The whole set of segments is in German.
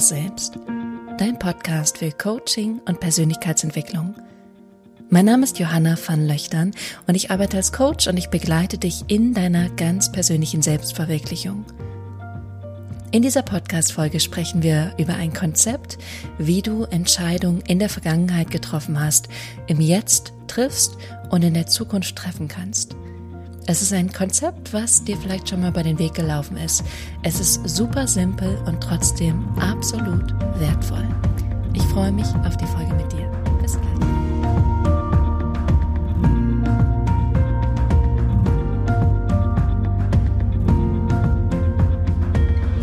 wahres Selbst. Dein Podcast für Coaching und Persönlichkeitsentwicklung. Mein Name ist Johanna van Löchtern und ich arbeite als Coach und ich begleite dich in deiner ganz persönlichen Selbstverwirklichung. In dieser Podcast-Folge sprechen wir über ein Konzept, wie du Entscheidungen in der Vergangenheit getroffen hast, im Jetzt triffst und in der Zukunft treffen kannst. Es ist ein Konzept, was dir vielleicht schon mal über den Weg gelaufen ist. Es ist super simpel und trotzdem absolut wertvoll. Ich freue mich auf die Folge mit dir. Bis gleich.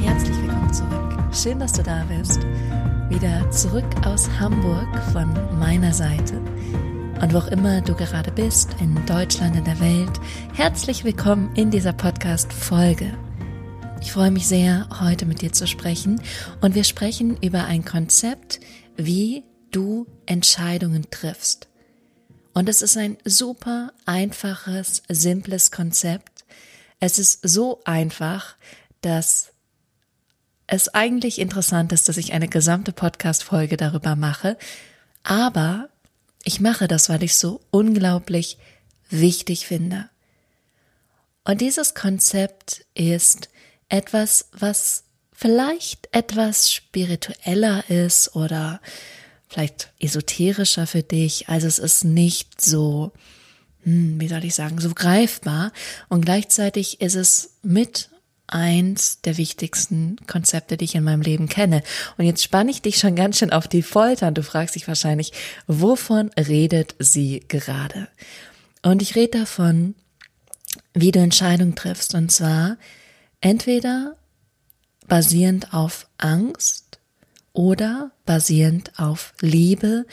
Herzlich willkommen zurück. Schön, dass du da bist. Wieder zurück aus Hamburg von meiner Seite. Und wo auch immer du gerade bist, in Deutschland, in der Welt, herzlich willkommen in dieser Podcast-Folge. Ich freue mich sehr, heute mit dir zu sprechen und wir sprechen über ein Konzept, wie du Entscheidungen triffst. Und es ist ein super einfaches, simples Konzept. Es ist so einfach, dass es eigentlich interessant ist, dass ich eine gesamte Podcast-Folge darüber mache. Aber ich mache das, weil ich so unglaublich wichtig finde. Und dieses Konzept ist etwas, was vielleicht etwas spiritueller ist oder vielleicht esoterischer für dich. Also es ist nicht so, hm, wie soll ich sagen, so greifbar. Und gleichzeitig ist es mit eins der wichtigsten Konzepte, die ich in meinem Leben kenne. Und jetzt spanne ich dich schon ganz schön auf die Folter und du fragst dich wahrscheinlich, wovon redet sie gerade? Und ich rede davon, wie du Entscheidungen triffst. Und zwar entweder basierend auf Angst oder basierend auf Liebe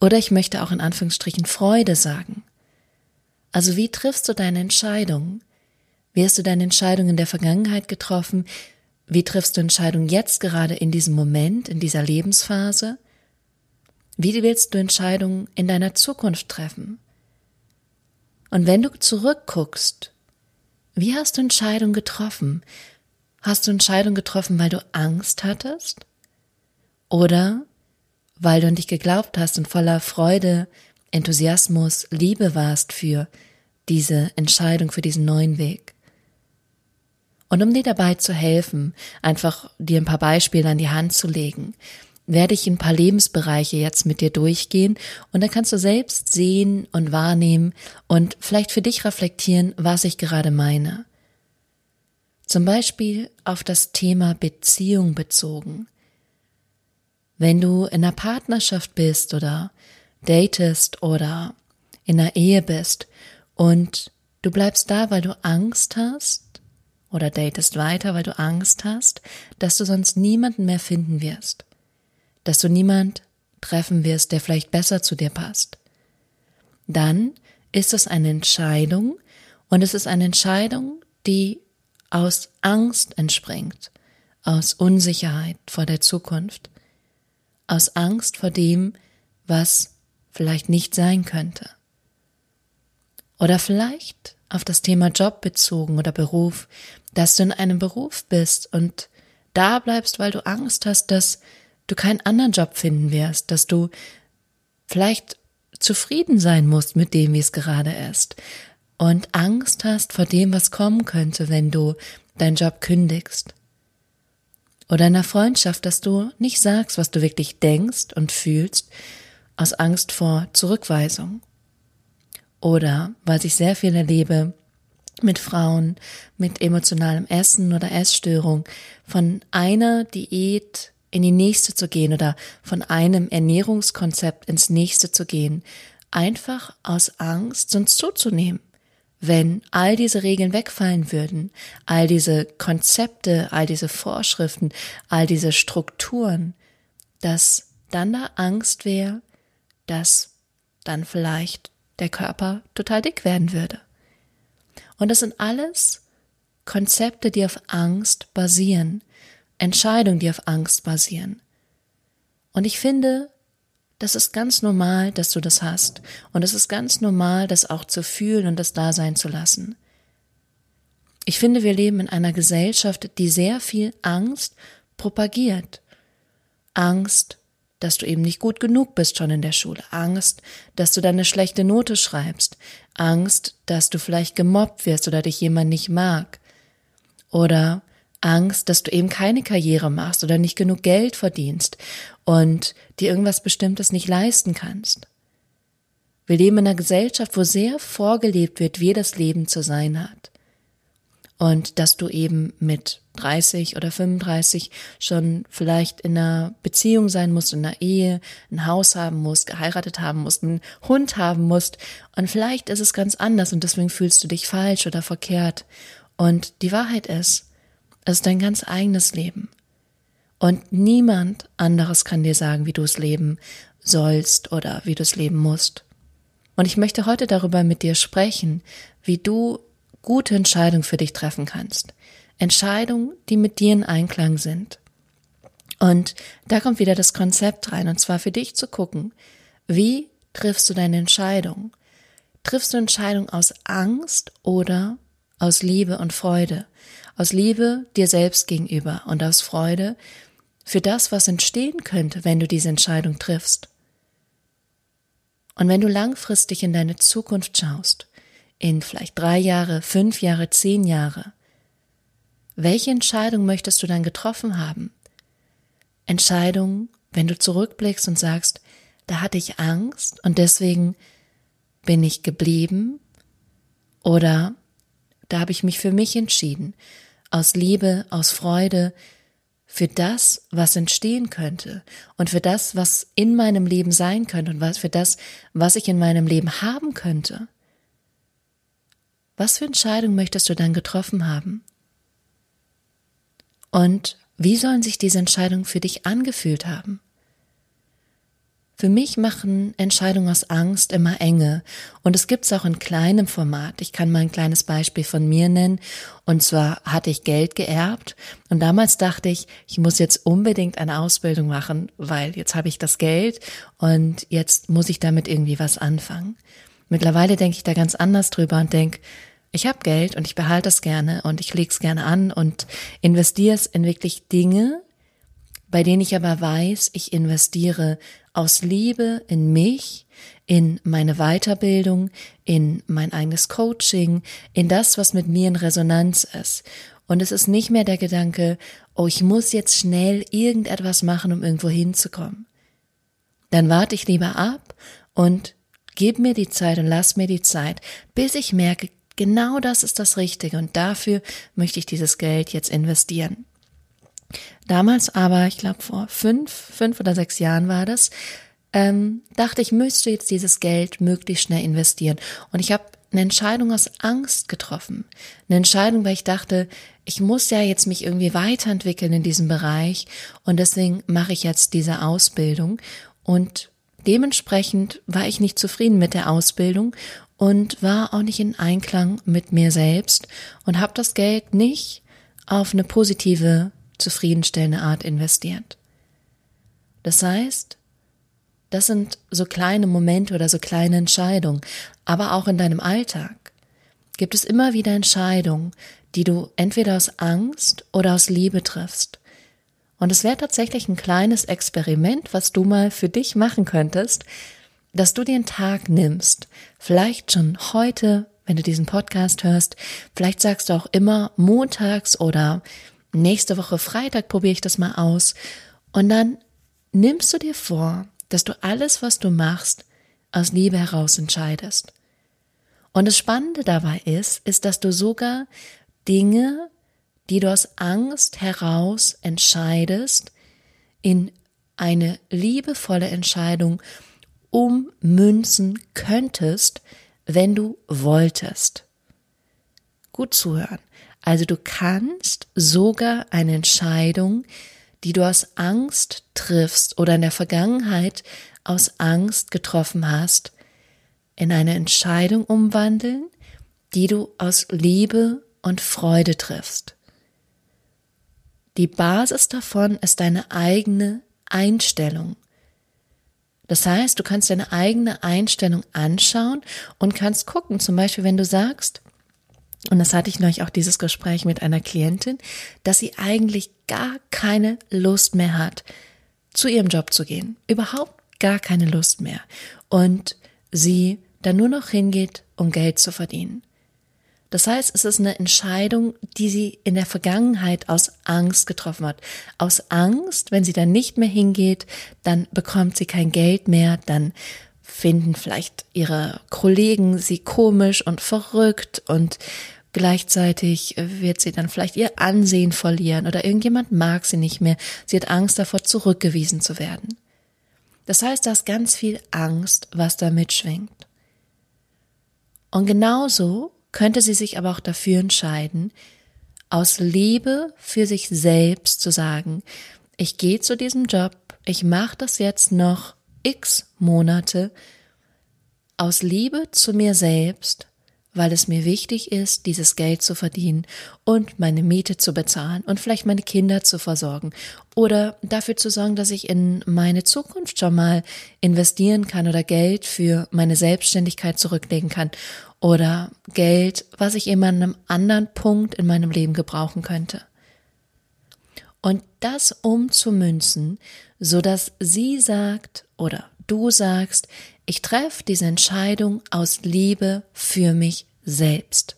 oder ich möchte auch in Anführungsstrichen Freude sagen. Also wie triffst du deine Entscheidungen? Wie hast du deine Entscheidung in der Vergangenheit getroffen? Wie triffst du Entscheidungen jetzt gerade in diesem Moment, in dieser Lebensphase? Wie willst du Entscheidungen in deiner Zukunft treffen? Und wenn du zurückguckst, wie hast du Entscheidungen getroffen? Hast du Entscheidungen getroffen, weil du Angst hattest? Oder weil du an dich geglaubt hast und voller Freude, Enthusiasmus, Liebe warst für diese Entscheidung, für diesen neuen Weg? Und um dir dabei zu helfen, einfach dir ein paar Beispiele an die Hand zu legen, werde ich ein paar Lebensbereiche jetzt mit dir durchgehen und dann kannst du selbst sehen und wahrnehmen und vielleicht für dich reflektieren, was ich gerade meine. Zum Beispiel auf das Thema Beziehung bezogen. Wenn du in einer Partnerschaft bist oder datest oder in einer Ehe bist und du bleibst da, weil du Angst hast, oder datest weiter, weil du Angst hast, dass du sonst niemanden mehr finden wirst, dass du niemand treffen wirst, der vielleicht besser zu dir passt. Dann ist es eine Entscheidung und es ist eine Entscheidung, die aus Angst entspringt, aus Unsicherheit vor der Zukunft, aus Angst vor dem, was vielleicht nicht sein könnte. Oder vielleicht auf das Thema Job bezogen oder Beruf, dass du in einem Beruf bist und da bleibst, weil du Angst hast, dass du keinen anderen Job finden wirst, dass du vielleicht zufrieden sein musst mit dem, wie es gerade ist und Angst hast vor dem, was kommen könnte, wenn du deinen Job kündigst. Oder in einer Freundschaft, dass du nicht sagst, was du wirklich denkst und fühlst, aus Angst vor Zurückweisung. Oder weil ich sehr viel erlebe mit Frauen mit emotionalem Essen oder Essstörung, von einer Diät in die nächste zu gehen oder von einem Ernährungskonzept ins nächste zu gehen, einfach aus Angst, sonst zuzunehmen. Wenn all diese Regeln wegfallen würden, all diese Konzepte, all diese Vorschriften, all diese Strukturen, dass dann da Angst wäre, dass dann vielleicht der Körper total dick werden würde. Und das sind alles Konzepte, die auf Angst basieren, Entscheidungen, die auf Angst basieren. Und ich finde, das ist ganz normal, dass du das hast. Und es ist ganz normal, das auch zu fühlen und das da sein zu lassen. Ich finde, wir leben in einer Gesellschaft, die sehr viel Angst propagiert. Angst, dass du eben nicht gut genug bist schon in der Schule, Angst, dass du dann eine schlechte Note schreibst, Angst, dass du vielleicht gemobbt wirst oder dich jemand nicht mag, oder Angst, dass du eben keine Karriere machst oder nicht genug Geld verdienst und dir irgendwas Bestimmtes nicht leisten kannst. Wir leben in einer Gesellschaft, wo sehr vorgelebt wird, wie das Leben zu sein hat. Und dass du eben mit 30 oder 35 schon vielleicht in einer Beziehung sein musst, in einer Ehe, ein Haus haben musst, geheiratet haben musst, einen Hund haben musst. Und vielleicht ist es ganz anders und deswegen fühlst du dich falsch oder verkehrt. Und die Wahrheit ist, es ist dein ganz eigenes Leben. Und niemand anderes kann dir sagen, wie du es leben sollst oder wie du es leben musst. Und ich möchte heute darüber mit dir sprechen, wie du gute Entscheidungen für dich treffen kannst. Entscheidungen, die mit dir in Einklang sind. Und da kommt wieder das Konzept rein, und zwar für dich zu gucken, wie triffst du deine Entscheidung? Triffst du Entscheidung aus Angst oder aus Liebe und Freude? Aus Liebe dir selbst gegenüber und aus Freude für das, was entstehen könnte, wenn du diese Entscheidung triffst. Und wenn du langfristig in deine Zukunft schaust, in vielleicht drei Jahre, fünf Jahre, zehn Jahre, welche Entscheidung möchtest du dann getroffen haben? Entscheidung, wenn du zurückblickst und sagst, da hatte ich Angst und deswegen bin ich geblieben oder da habe ich mich für mich entschieden aus Liebe, aus Freude, für das, was entstehen könnte und für das, was in meinem Leben sein könnte und was für das, was ich in meinem Leben haben könnte. Was für Entscheidung möchtest du dann getroffen haben? Und wie sollen sich diese Entscheidungen für dich angefühlt haben? Für mich machen Entscheidungen aus Angst immer enge. Und es gibt's auch in kleinem Format. Ich kann mal ein kleines Beispiel von mir nennen. Und zwar hatte ich Geld geerbt. Und damals dachte ich, ich muss jetzt unbedingt eine Ausbildung machen, weil jetzt habe ich das Geld und jetzt muss ich damit irgendwie was anfangen. Mittlerweile denke ich da ganz anders drüber und denke, ich habe Geld und ich behalte es gerne und ich lege es gerne an und investiere es in wirklich Dinge, bei denen ich aber weiß, ich investiere aus Liebe in mich, in meine Weiterbildung, in mein eigenes Coaching, in das, was mit mir in Resonanz ist. Und es ist nicht mehr der Gedanke, oh, ich muss jetzt schnell irgendetwas machen, um irgendwo hinzukommen. Dann warte ich lieber ab und gib mir die Zeit und lass mir die Zeit, bis ich merke, genau das ist das Richtige und dafür möchte ich dieses Geld jetzt investieren. Damals aber, ich glaube vor fünf, fünf oder sechs Jahren war das, ähm, dachte ich, müsste jetzt dieses Geld möglichst schnell investieren. Und ich habe eine Entscheidung aus Angst getroffen. Eine Entscheidung, weil ich dachte, ich muss ja jetzt mich irgendwie weiterentwickeln in diesem Bereich und deswegen mache ich jetzt diese Ausbildung. Und dementsprechend war ich nicht zufrieden mit der Ausbildung und war auch nicht in Einklang mit mir selbst und habe das Geld nicht auf eine positive zufriedenstellende Art investiert. Das heißt, das sind so kleine Momente oder so kleine Entscheidungen, aber auch in deinem Alltag gibt es immer wieder Entscheidungen, die du entweder aus Angst oder aus Liebe triffst. Und es wäre tatsächlich ein kleines Experiment, was du mal für dich machen könntest, dass du einen Tag nimmst, vielleicht schon heute, wenn du diesen Podcast hörst, vielleicht sagst du auch immer montags oder nächste Woche Freitag probiere ich das mal aus. Und dann nimmst du dir vor, dass du alles, was du machst, aus Liebe heraus entscheidest. Und das Spannende dabei ist, ist, dass du sogar Dinge, die du aus Angst heraus entscheidest, in eine liebevolle Entscheidung ummünzen könntest, wenn du wolltest. Gut zuhören. Also du kannst sogar eine Entscheidung, die du aus Angst triffst oder in der Vergangenheit aus Angst getroffen hast, in eine Entscheidung umwandeln, die du aus Liebe und Freude triffst. Die Basis davon ist deine eigene Einstellung. Das heißt, du kannst deine eigene Einstellung anschauen und kannst gucken, zum Beispiel, wenn du sagst, und das hatte ich neulich auch dieses Gespräch mit einer Klientin, dass sie eigentlich gar keine Lust mehr hat, zu ihrem Job zu gehen. Überhaupt gar keine Lust mehr. Und sie dann nur noch hingeht, um Geld zu verdienen. Das heißt, es ist eine Entscheidung, die sie in der Vergangenheit aus Angst getroffen hat. Aus Angst, wenn sie dann nicht mehr hingeht, dann bekommt sie kein Geld mehr, dann finden vielleicht ihre Kollegen sie komisch und verrückt und gleichzeitig wird sie dann vielleicht ihr Ansehen verlieren oder irgendjemand mag sie nicht mehr. Sie hat Angst davor, zurückgewiesen zu werden. Das heißt, da ist ganz viel Angst, was da mitschwingt. Und genauso könnte sie sich aber auch dafür entscheiden, aus Liebe für sich selbst zu sagen, ich gehe zu diesem Job, ich mache das jetzt noch x Monate aus Liebe zu mir selbst weil es mir wichtig ist, dieses Geld zu verdienen und meine Miete zu bezahlen und vielleicht meine Kinder zu versorgen oder dafür zu sorgen, dass ich in meine Zukunft schon mal investieren kann oder Geld für meine Selbstständigkeit zurücklegen kann oder Geld, was ich immer an einem anderen Punkt in meinem Leben gebrauchen könnte. Und das umzumünzen, so dass sie sagt oder du sagst, ich treffe diese Entscheidung aus Liebe für mich selbst.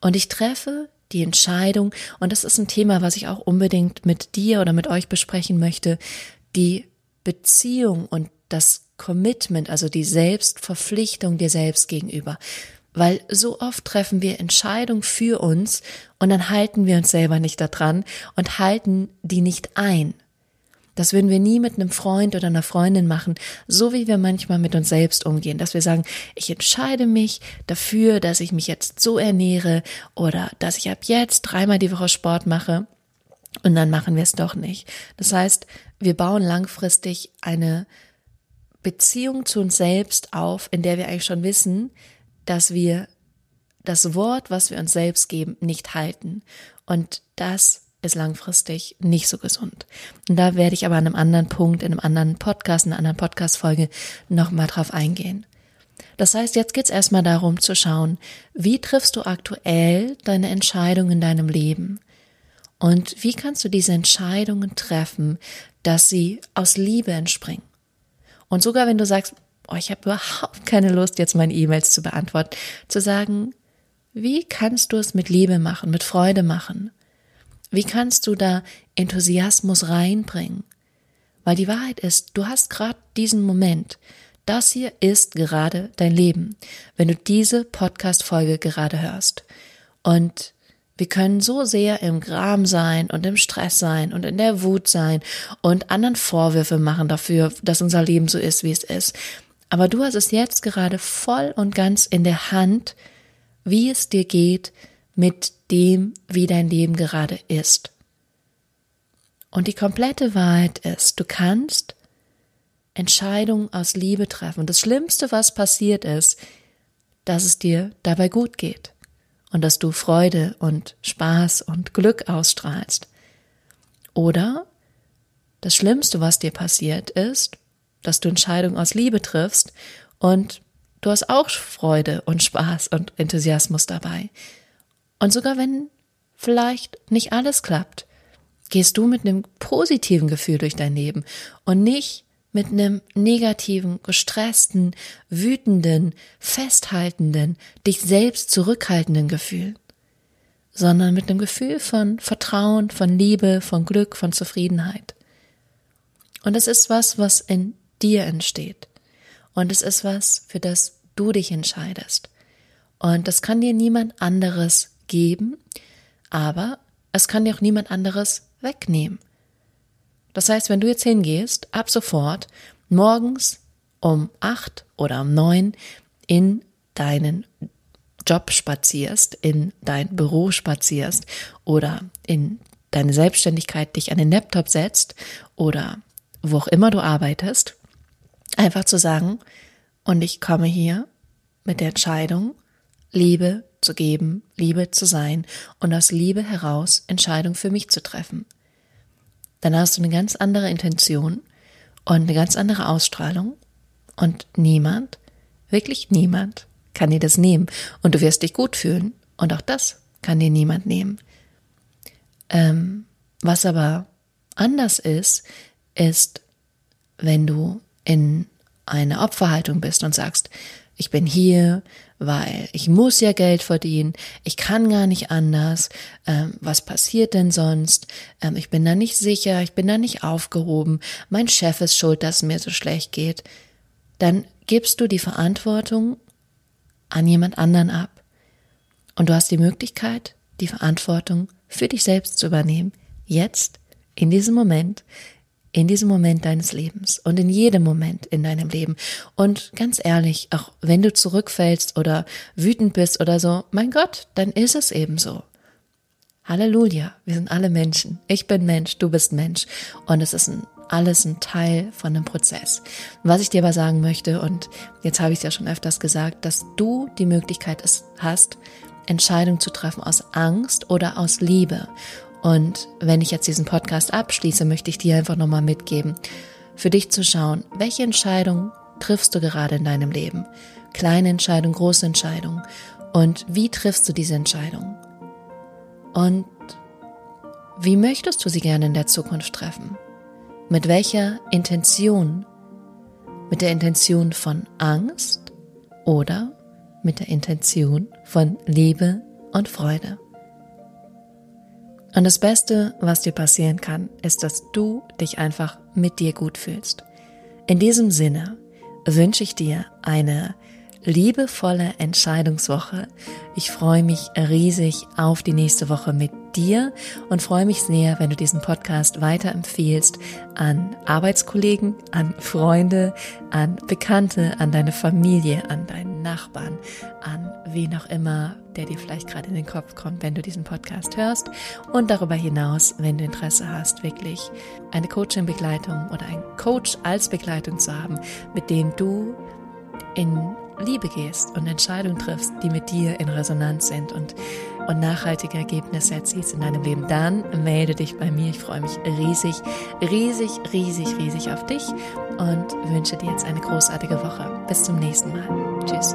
Und ich treffe die Entscheidung, und das ist ein Thema, was ich auch unbedingt mit dir oder mit euch besprechen möchte, die Beziehung und das Commitment, also die Selbstverpflichtung dir selbst gegenüber. Weil so oft treffen wir Entscheidungen für uns und dann halten wir uns selber nicht daran und halten die nicht ein. Das würden wir nie mit einem Freund oder einer Freundin machen, so wie wir manchmal mit uns selbst umgehen, dass wir sagen, ich entscheide mich dafür, dass ich mich jetzt so ernähre oder dass ich ab jetzt dreimal die Woche Sport mache und dann machen wir es doch nicht. Das heißt, wir bauen langfristig eine Beziehung zu uns selbst auf, in der wir eigentlich schon wissen, dass wir das Wort, was wir uns selbst geben, nicht halten. Und das ist langfristig nicht so gesund. Und da werde ich aber an einem anderen Punkt, in einem anderen Podcast, in einer anderen Podcast-Folge nochmal drauf eingehen. Das heißt, jetzt geht es erstmal darum zu schauen, wie triffst du aktuell deine Entscheidung in deinem Leben? Und wie kannst du diese Entscheidungen treffen, dass sie aus Liebe entspringen? Und sogar wenn du sagst, oh, ich habe überhaupt keine Lust, jetzt meine E-Mails zu beantworten, zu sagen, wie kannst du es mit Liebe machen, mit Freude machen? Wie kannst du da Enthusiasmus reinbringen? Weil die Wahrheit ist, du hast gerade diesen Moment. Das hier ist gerade dein Leben, wenn du diese Podcast-Folge gerade hörst. Und wir können so sehr im Gram sein und im Stress sein und in der Wut sein und anderen Vorwürfe machen dafür, dass unser Leben so ist, wie es ist. Aber du hast es jetzt gerade voll und ganz in der Hand, wie es dir geht mit dem, wie dein Leben gerade ist. Und die komplette Wahrheit ist, du kannst Entscheidungen aus Liebe treffen. Und das Schlimmste, was passiert ist, dass es dir dabei gut geht und dass du Freude und Spaß und Glück ausstrahlst. Oder das Schlimmste, was dir passiert ist, dass du Entscheidungen aus Liebe triffst und du hast auch Freude und Spaß und Enthusiasmus dabei. Und sogar wenn vielleicht nicht alles klappt, gehst du mit einem positiven Gefühl durch dein Leben und nicht mit einem negativen, gestressten, wütenden, festhaltenden, dich selbst zurückhaltenden Gefühl, sondern mit einem Gefühl von Vertrauen, von Liebe, von Glück, von Zufriedenheit. Und es ist was, was in dir entsteht. Und es ist was, für das du dich entscheidest. Und das kann dir niemand anderes geben, aber es kann dir auch niemand anderes wegnehmen. Das heißt, wenn du jetzt hingehst, ab sofort morgens um acht oder um neun in deinen Job spazierst, in dein Büro spazierst oder in deine Selbstständigkeit dich an den Laptop setzt oder wo auch immer du arbeitest, einfach zu sagen, und ich komme hier mit der Entscheidung, Liebe zu geben, Liebe zu sein und aus Liebe heraus Entscheidung für mich zu treffen. Dann hast du eine ganz andere Intention und eine ganz andere Ausstrahlung und niemand, wirklich niemand, kann dir das nehmen und du wirst dich gut fühlen und auch das kann dir niemand nehmen. Ähm, was aber anders ist, ist, wenn du in eine Opferhaltung bist und sagst, ich bin hier, weil ich muss ja Geld verdienen, ich kann gar nicht anders, ähm, was passiert denn sonst, ähm, ich bin da nicht sicher, ich bin da nicht aufgehoben, mein Chef ist schuld, dass es mir so schlecht geht, dann gibst du die Verantwortung an jemand anderen ab. Und du hast die Möglichkeit, die Verantwortung für dich selbst zu übernehmen, jetzt, in diesem Moment, in diesem Moment deines Lebens und in jedem Moment in deinem Leben. Und ganz ehrlich, auch wenn du zurückfällst oder wütend bist oder so, mein Gott, dann ist es eben so. Halleluja, wir sind alle Menschen. Ich bin Mensch, du bist Mensch. Und es ist ein, alles ein Teil von einem Prozess. Was ich dir aber sagen möchte, und jetzt habe ich es ja schon öfters gesagt, dass du die Möglichkeit hast, Entscheidungen zu treffen aus Angst oder aus Liebe. Und wenn ich jetzt diesen Podcast abschließe, möchte ich dir einfach nochmal mitgeben, für dich zu schauen, welche Entscheidung triffst du gerade in deinem Leben? Kleine Entscheidung, große Entscheidung. Und wie triffst du diese Entscheidung? Und wie möchtest du sie gerne in der Zukunft treffen? Mit welcher Intention? Mit der Intention von Angst oder mit der Intention von Liebe und Freude? Und das Beste, was dir passieren kann, ist, dass du dich einfach mit dir gut fühlst. In diesem Sinne wünsche ich dir eine liebevolle Entscheidungswoche. Ich freue mich riesig auf die nächste Woche mit dir und freue mich sehr, wenn du diesen Podcast weiterempfehlst an Arbeitskollegen, an Freunde, an Bekannte, an deine Familie, an deinen Nachbarn, an wen auch immer, der dir vielleicht gerade in den Kopf kommt, wenn du diesen Podcast hörst. Und darüber hinaus, wenn du Interesse hast, wirklich eine Coaching-Begleitung oder einen Coach als Begleitung zu haben, mit dem du in Liebe gehst und Entscheidungen triffst, die mit dir in Resonanz sind und, und nachhaltige Ergebnisse erzielst in deinem Leben, dann melde dich bei mir. Ich freue mich riesig, riesig, riesig, riesig auf dich und wünsche dir jetzt eine großartige Woche. Bis zum nächsten Mal. Tschüss.